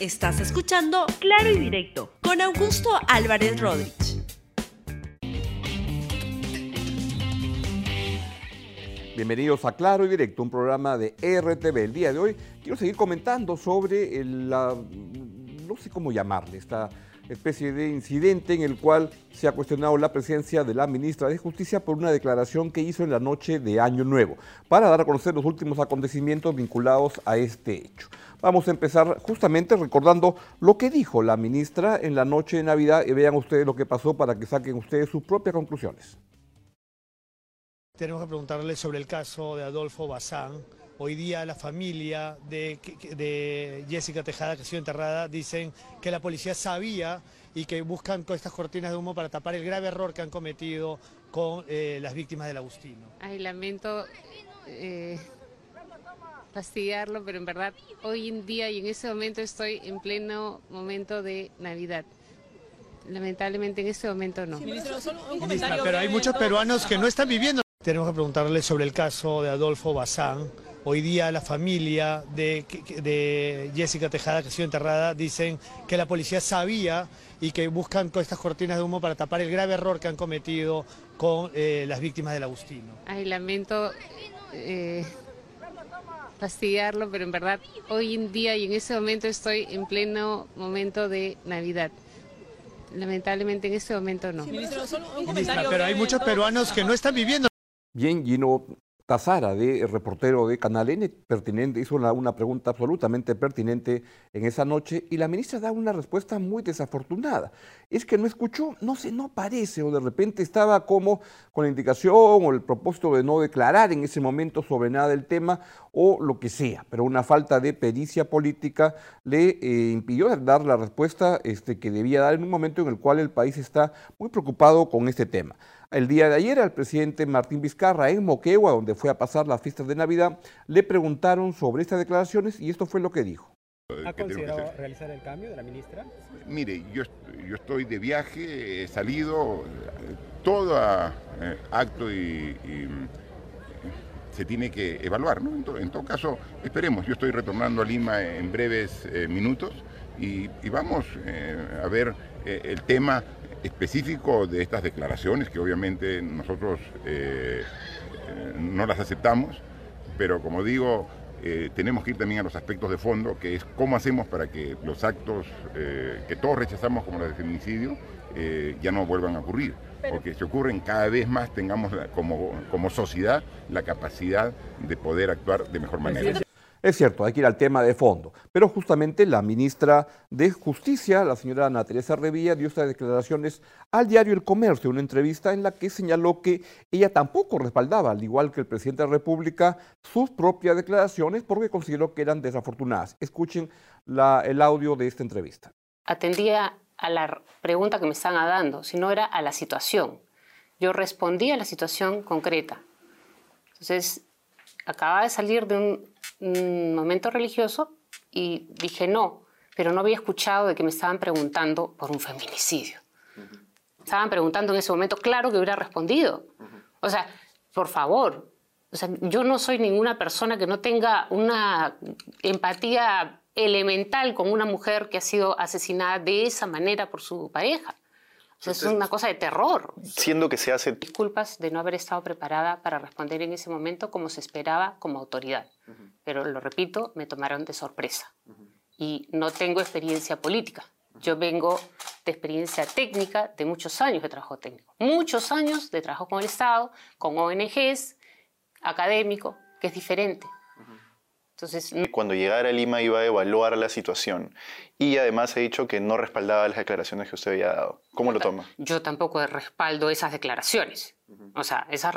Estás escuchando Claro y Directo con Augusto Álvarez Rodríguez. Bienvenidos a Claro y Directo, un programa de RTV. El día de hoy quiero seguir comentando sobre la, no sé cómo llamarle, esta especie de incidente en el cual se ha cuestionado la presencia de la ministra de Justicia por una declaración que hizo en la noche de Año Nuevo, para dar a conocer los últimos acontecimientos vinculados a este hecho. Vamos a empezar justamente recordando lo que dijo la ministra en la noche de Navidad y vean ustedes lo que pasó para que saquen ustedes sus propias conclusiones. Tenemos que preguntarle sobre el caso de Adolfo Bazán. Hoy día la familia de, de, Jessica Tejada, que ha sido enterrada, dicen que la policía sabía y que buscan con estas cortinas de humo para tapar el grave error que han cometido con eh, las víctimas del Agustino. Ay, lamento eh, fastidiarlo, pero en verdad hoy en día y en ese momento estoy en pleno momento de Navidad. Lamentablemente en este momento no. Ministra, pero hay muchos peruanos que no están viviendo. Tenemos que preguntarle sobre el caso de Adolfo Bazán. Hoy día la familia de, de, Jessica Tejada, que ha sido enterrada, dicen que la policía sabía y que buscan con estas cortinas de humo para tapar el grave error que han cometido con eh, las víctimas del Agustino. Ay, lamento eh, fastidiarlo, pero en verdad hoy en día y en ese momento estoy en pleno momento de Navidad. Lamentablemente en este momento no. Ministra, pero hay muchos peruanos que no están viviendo Bien, Gino Tazara, de reportero de Canal N, pertinente, hizo una, pregunta absolutamente pertinente en esa noche y la ministra da una respuesta muy desafortunada. Es que no escuchó, no sé, no parece, o de repente estaba como con la indicación o el propósito de no declarar en ese momento sobre nada del tema o lo que sea, pero una falta de pericia política le eh, impidió dar la respuesta este, que debía dar en un momento en el cual el país está muy preocupado con este tema. El día de ayer al presidente Martín Vizcarra en Moquegua, donde fue a pasar las fiestas de Navidad, le preguntaron sobre estas declaraciones y esto fue lo que dijo. ¿Ha considerado realizar el cambio de la ministra? Mire, yo, yo estoy de viaje, he salido, todo eh, acto y, se tiene que evaluar, ¿no? En, todo caso, esperemos, yo estoy retornando a Lima en breves eh, minutos y, vamos eh, a ver el tema específico de estas declaraciones, que obviamente nosotros eh, eh, no las aceptamos, pero como digo, eh, tenemos que ir también a los aspectos de fondo, que es cómo hacemos para que los actos que todos rechazamos como los de feminicidio ya no vuelvan a ocurrir. Porque si ocurren cada vez más tengamos como, como sociedad la capacidad de poder actuar de mejor manera. Es cierto, hay que ir al tema de fondo, pero justamente la ministra de Justicia, la señora Ana Teresa Revilla, dio estas declaraciones al diario El Comercio, una entrevista en la que señaló que ella tampoco respaldaba, al igual que el presidente de la República, sus propias declaraciones porque consideró que eran desafortunadas. Escuchen el audio de esta entrevista. Atendía a la pregunta que me están dando, sino era a la situación. Yo respondía a la situación concreta. Entonces, acababa de salir de un un momento religioso y dije no, pero no había escuchado de que me estaban preguntando por un feminicidio. Estaban preguntando en ese momento, claro que hubiera respondido. O sea, por favor, o sea, yo no soy ninguna persona que no tenga una empatía elemental con una mujer que ha sido asesinada de esa manera por su pareja es una cosa de terror. Siendo que se hace... Disculpas de no haber estado preparada para responder en ese momento como se esperaba como autoridad. Pero lo repito, me tomaron de sorpresa. Y no tengo experiencia política. Yo vengo de experiencia técnica de muchos años de trabajo técnico. Muchos años de trabajo con el Estado, con ONGs, académico, que es diferente. Entonces, Cuando llegara a Lima iba a evaluar la situación y además he dicho que no respaldaba las declaraciones que usted había dado. ¿Cómo lo toma? Yo tampoco respaldo esas declaraciones. O sea, esas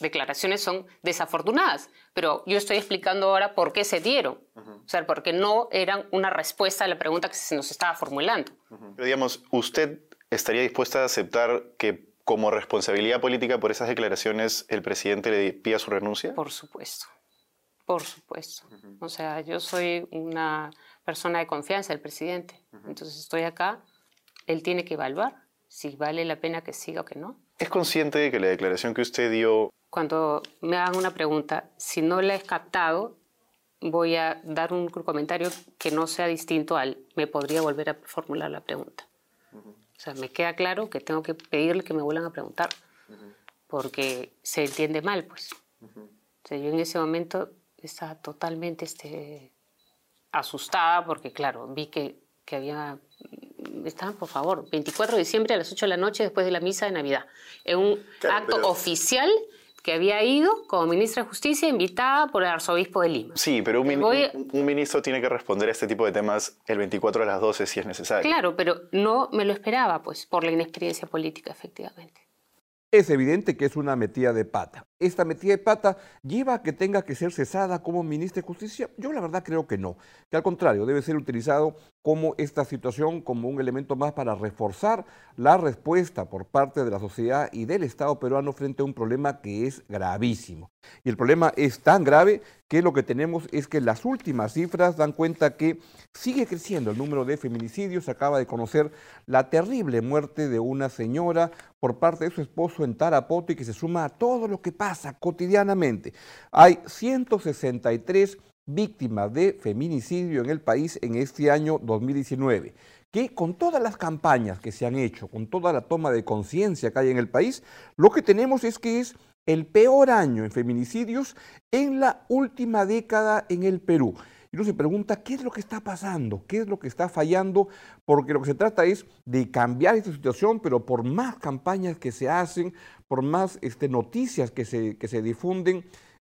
declaraciones son desafortunadas, pero yo estoy explicando ahora por qué se dieron. O sea, porque no eran una respuesta a la pregunta que se nos estaba formulando. Pero digamos, ¿usted estaría dispuesta a aceptar que como responsabilidad política por esas declaraciones el presidente le pida su renuncia? Por supuesto. Por supuesto. O sea, yo soy una persona de confianza del presidente. Entonces estoy acá, él tiene que evaluar si vale la pena que siga o que no. ¿Es consciente de que la declaración que usted dio... Cuando me hagan una pregunta, si no la he captado, voy a dar un comentario que no sea distinto al me podría volver a formular la pregunta. O sea, me queda claro que tengo que pedirle que me vuelvan a preguntar, porque se entiende mal, pues. O sea, yo en ese momento estaba totalmente este, asustada porque, claro, vi que, que había... Estaban, por favor, 24 de diciembre a las 8 de la noche después de la misa de Navidad, en un acto oficial que había ido como ministra de Justicia invitada por el arzobispo de Lima. Sí, pero un, un, ministro tiene que responder a este tipo de temas el 24 a las 12 si es necesario. Claro, pero no me lo esperaba, pues, por la inexperiencia política, efectivamente. Es evidente que es una metida de pata. ¿Esta metida de pata lleva a que tenga que ser cesada como ministra de Justicia? Yo la verdad creo que no, que al contrario, debe ser utilizado como esta situación como un elemento más para reforzar la respuesta por parte de la sociedad y del Estado peruano frente a un problema que es gravísimo. Y el problema es tan grave que lo que tenemos es que las últimas cifras dan cuenta que sigue creciendo el número de feminicidios. acaba de conocer la terrible muerte de una señora por parte de su esposo en Tarapoto y que se suma a todo lo que cotidianamente. Hay 163 víctimas de feminicidio en el país en este año 2019 que con todas las campañas que se han hecho, con toda la toma de conciencia que hay en el país, lo que tenemos es que es el peor año en feminicidios en la última década en el Perú. Y uno se pregunta, ¿qué es lo que está pasando? ¿Qué es lo que está fallando? Porque lo que se trata es de cambiar esta situación, pero por más campañas que se hacen, por más este, noticias que se, que se difunden,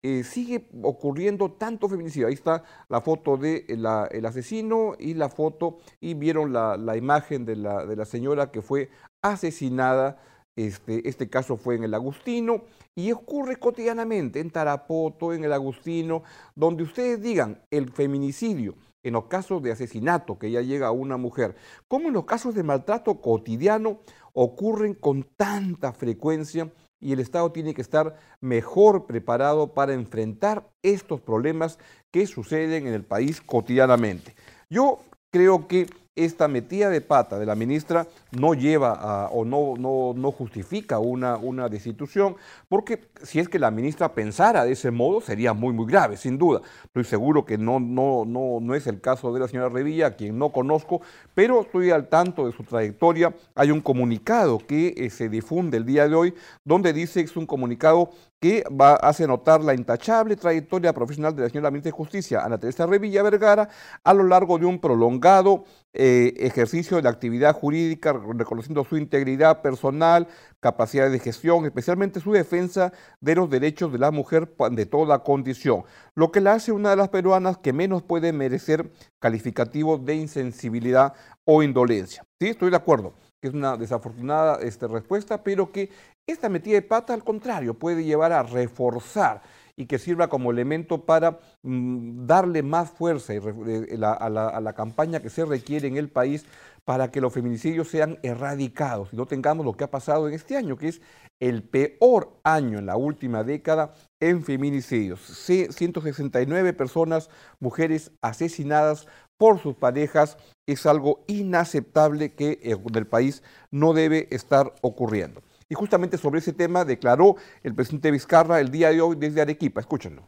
eh, sigue ocurriendo tanto feminicidio. Ahí está la foto del de el asesino y la foto, y vieron la, la imagen de la, de la señora que fue asesinada este, este, caso fue en el Agustino y ocurre cotidianamente en Tarapoto, en el Agustino, donde ustedes digan el feminicidio, en los casos de asesinato que ya llega a una mujer, como en los casos de maltrato cotidiano ocurren con tanta frecuencia y el Estado tiene que estar mejor preparado para enfrentar estos problemas que suceden en el país cotidianamente. Yo creo que esta metida de pata de la ministra no lleva o no, no, no justifica una, una, destitución, porque si es que la ministra pensara de ese modo sería muy, muy grave, sin duda. Estoy seguro que no, no, no, no es el caso de la señora Revilla, a quien no conozco, pero estoy al tanto de su trayectoria. Hay un comunicado que eh, se difunde el día de hoy, donde dice que es un comunicado que hace notar la intachable trayectoria profesional de la señora ministra de Justicia, Ana Teresa Revilla Vergara, a lo largo de un prolongado eh, ejercicio de la actividad jurídica, reconociendo su integridad personal, capacidad de gestión, especialmente su defensa de los derechos de la mujer de toda condición, lo que la hace una de las peruanas que menos puede merecer calificativos de insensibilidad o indolencia. Sí, estoy de acuerdo que es una desafortunada este, respuesta, pero que esta metida de pata, al contrario, puede llevar a reforzar y que sirva como elemento para mm, darle más fuerza eh, a, la, campaña que se requiere en el país para que los feminicidios sean erradicados y no tengamos lo que ha pasado en este año, que es el peor año en la última década en feminicidios. 169 personas, mujeres asesinadas por sus parejas, es algo inaceptable que en el país no debe estar ocurriendo. Y justamente sobre ese tema declaró el presidente Vizcarra el día de hoy desde Arequipa. Escúchenlo.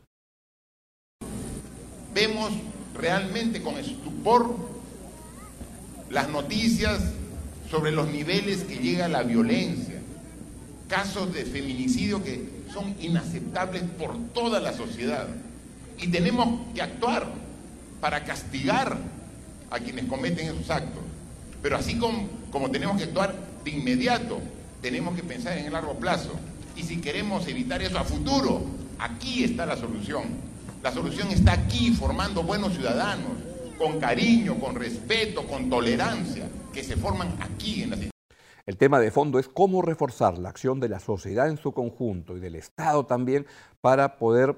Vemos realmente con estupor las noticias sobre los niveles que llega la violencia, casos de feminicidio que son inaceptables por toda la sociedad. Y tenemos que actuar para castigar a quienes cometen esos actos. Pero así como, como tenemos que actuar de inmediato tenemos que pensar en el largo plazo. Y si queremos evitar eso a futuro, aquí está la solución. La solución está aquí, formando buenos ciudadanos, con cariño, con respeto, con tolerancia, que se forman aquí en la el tema de fondo es cómo reforzar la acción de la sociedad en su conjunto y del Estado también para poder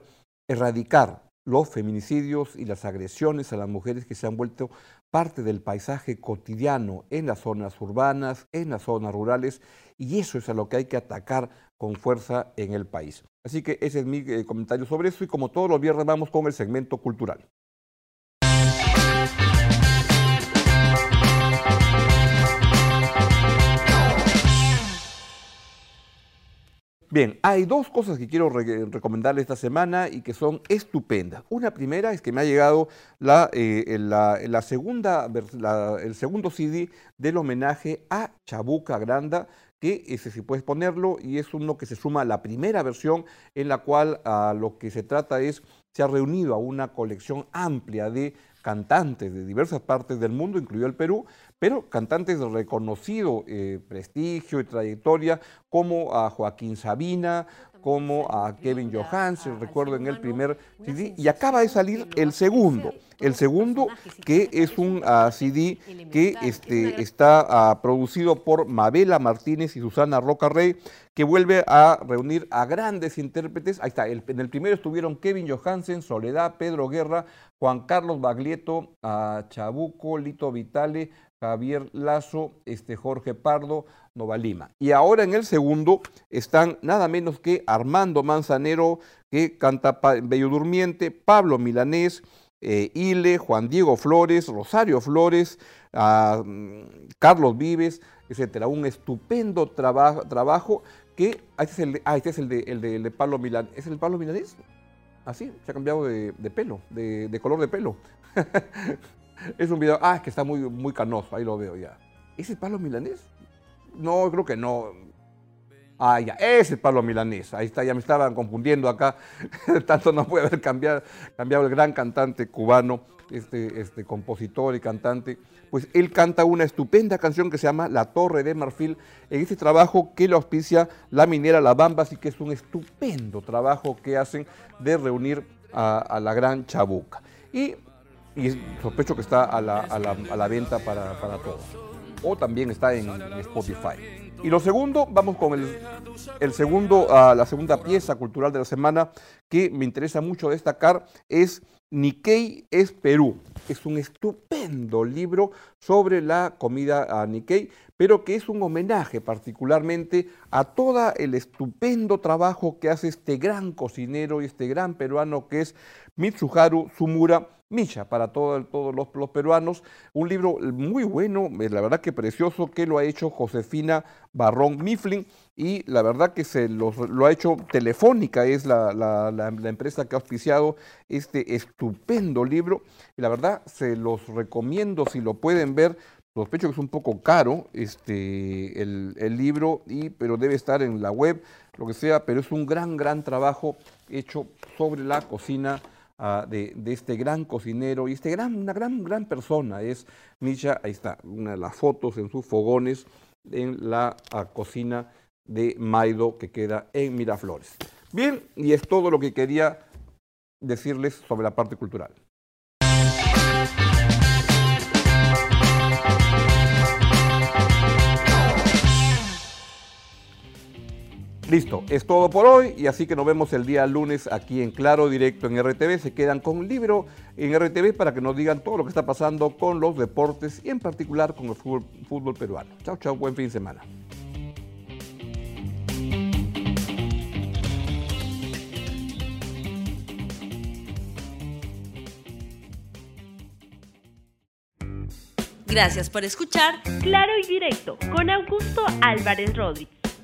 erradicar los feminicidios y las agresiones a las mujeres que se han vuelto parte del paisaje cotidiano en las zonas urbanas, en las zonas rurales, y eso es a lo que hay que atacar con fuerza en el país. Así que ese es mi eh, comentario sobre eso y como todos los viernes vamos con el segmento cultural. Bien, hay dos cosas que quiero recomendarle esta semana y que son estupendas. Una primera es que me ha llegado la, eh, segunda, el segundo CD del homenaje a Chabuca Granda, que ese sí puedes ponerlo y es uno que se suma a la primera versión en la cual a lo que se trata es, se ha reunido a una colección amplia de cantantes de diversas partes del mundo, incluido el Perú, pero cantantes de reconocido eh, prestigio y trayectoria, como a Joaquín Sabina, como a Kevin Johansen, recuerdo en el primer CD, y acaba de salir el segundo, el segundo que es un ah, CD que este, está ah, producido por Mabela Martínez y Susana Roca Rey, que vuelve a reunir a grandes intérpretes. Ahí está, en el primero estuvieron Kevin Johansen, Soledad, Pedro Guerra, Juan Carlos Baglietto, a Chabuco, Lito Vitale, Javier Lazo, este Jorge Pardo, Nova Lima. Y ahora en el segundo están nada menos que Armando Manzanero, que canta Bello Durmiente, Pablo Milanés, eh, Ile, Juan Diego Flores, Rosario Flores, mm, Carlos Vives, etcétera. Un estupendo trabajo que. Ah, este es el de, ah, este es el de, el de, Pablo Milanés. ¿Es el Pablo Milanés? Así, se ha cambiado de, pelo, de, color de pelo. es un video, ah, es que está muy, muy canoso, ahí lo veo ya. ¿Es el Pablo Milanés? No, creo que no. Ah, ya, ese es Pablo Milanés. Ahí está, ya me estaban confundiendo acá. Tanto no puede haber cambiado, el gran cantante cubano, este, este compositor y cantante. Pues él canta una estupenda canción que se llama La Torre de Marfil en este trabajo que le auspicia la minera La Bamba, así que es un estupendo trabajo que hacen de reunir a, la gran chabuca. Y, sospecho que está a la, venta para, todos. O también está en Spotify. Y lo segundo, vamos con el, segundo, uh, la segunda pieza cultural de la semana que me interesa mucho destacar es Nikkei es Perú. Es un estupendo libro sobre la comida a Nikkei, pero que es un homenaje particularmente a todo el estupendo trabajo que hace este gran cocinero y este gran peruano que es Mitsuharu Sumura Misha para todos los, peruanos. Un libro muy bueno, eh, la verdad que precioso, que lo ha hecho Josefina Barrón Mifflin y la verdad que se lo ha hecho Telefónica, es la, empresa que ha auspiciado este estupendo libro. Y la verdad se los recomiendo si lo pueden ver. Sospecho que es un poco caro este, el, el libro, y, pero debe estar en la web, lo que sea, pero es un gran, gran trabajo hecho sobre la cocina de, este gran cocinero y este gran, una gran, gran persona es Misha, ahí está, una de las fotos en sus fogones en la cocina de Maido que queda en Miraflores. Bien, y es todo lo que quería decirles sobre la parte cultural. Listo, es todo por hoy y así que nos vemos el día lunes aquí en Claro Directo en RTV. Se quedan con un libro en RTV para que nos digan todo lo que está pasando con los deportes y en particular con el fútbol, peruano. Chao, chao, buen fin de semana. Gracias por escuchar Claro y Directo con Augusto Álvarez Rodríguez.